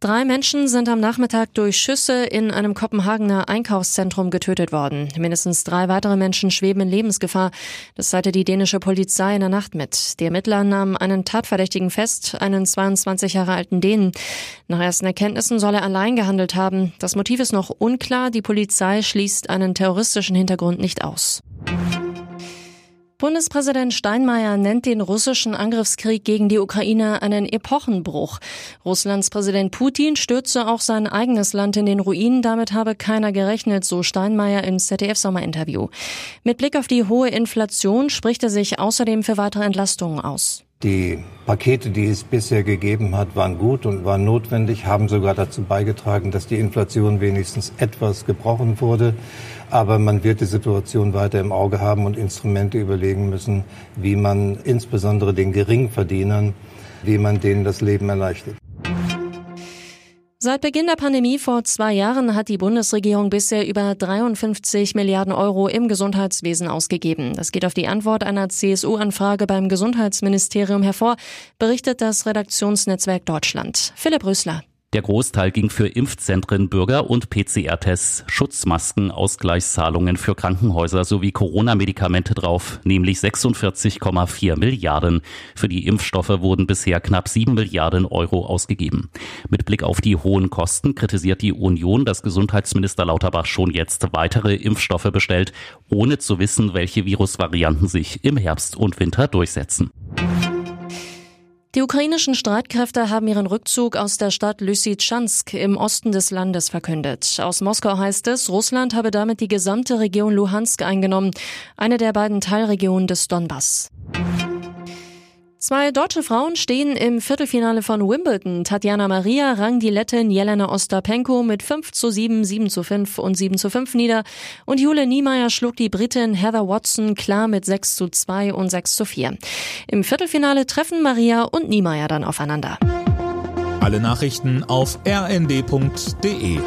Drei Menschen sind am Nachmittag durch Schüsse in einem Kopenhagener Einkaufszentrum getötet worden. Mindestens drei weitere Menschen schweben in Lebensgefahr. Das teilte die dänische Polizei in der Nacht mit. Die Ermittler nahmen einen Tatverdächtigen fest, einen 22 Jahre alten Dänen. Nach ersten Erkenntnissen soll er allein gehandelt haben. Das Motiv ist noch unklar. Die Polizei schließt einen terroristischen Hintergrund nicht aus. Bundespräsident Steinmeier nennt den russischen Angriffskrieg gegen die Ukraine einen Epochenbruch. Russlands Präsident Putin stürze auch sein eigenes Land in den Ruin. Damit habe keiner gerechnet, so Steinmeier im ZDF-Sommerinterview. Mit Blick auf die hohe Inflation spricht er sich außerdem für weitere Entlastungen aus. Die Pakete, die es bisher gegeben hat, waren gut und waren notwendig, haben sogar dazu beigetragen, dass die Inflation wenigstens etwas gebrochen wurde. Aber man wird die Situation weiter im Auge haben und Instrumente überlegen müssen, wie man insbesondere den Geringverdienern, wie man denen das Leben erleichtert. Seit Beginn der Pandemie vor zwei Jahren hat die Bundesregierung bisher über 53 Milliarden Euro im Gesundheitswesen ausgegeben. Das geht auf die Antwort einer CSU-Anfrage beim Gesundheitsministerium hervor, berichtet das Redaktionsnetzwerk Deutschland. Philipp Rösler. Der Großteil ging für Impfzentren, Bürger und PCR-Tests, Schutzmasken, Ausgleichszahlungen für Krankenhäuser sowie Corona-Medikamente drauf, nämlich 46,4 Milliarden. Für die Impfstoffe wurden bisher knapp 7 Milliarden Euro ausgegeben. Mit Blick auf die hohen Kosten kritisiert die Union, dass Gesundheitsminister Lauterbach schon jetzt weitere Impfstoffe bestellt, ohne zu wissen, welche Virusvarianten sich im Herbst und Winter durchsetzen. Die ukrainischen Streitkräfte haben ihren Rückzug aus der Stadt Lysychansk im Osten des Landes verkündet. Aus Moskau heißt es, Russland habe damit die gesamte Region Luhansk eingenommen, eine der beiden Teilregionen des Donbass. Zwei deutsche Frauen stehen im Viertelfinale von Wimbledon. Tatjana Maria rang die Lettin Jelena Ostapenko mit 5 zu 7, 7 zu 5 und 7 zu 5 nieder. Und Jule Niemeyer schlug die Britin Heather Watson klar mit 6 zu 2 und 6 zu 4. Im Viertelfinale treffen Maria und Niemeyer dann aufeinander. Alle Nachrichten auf rnd.de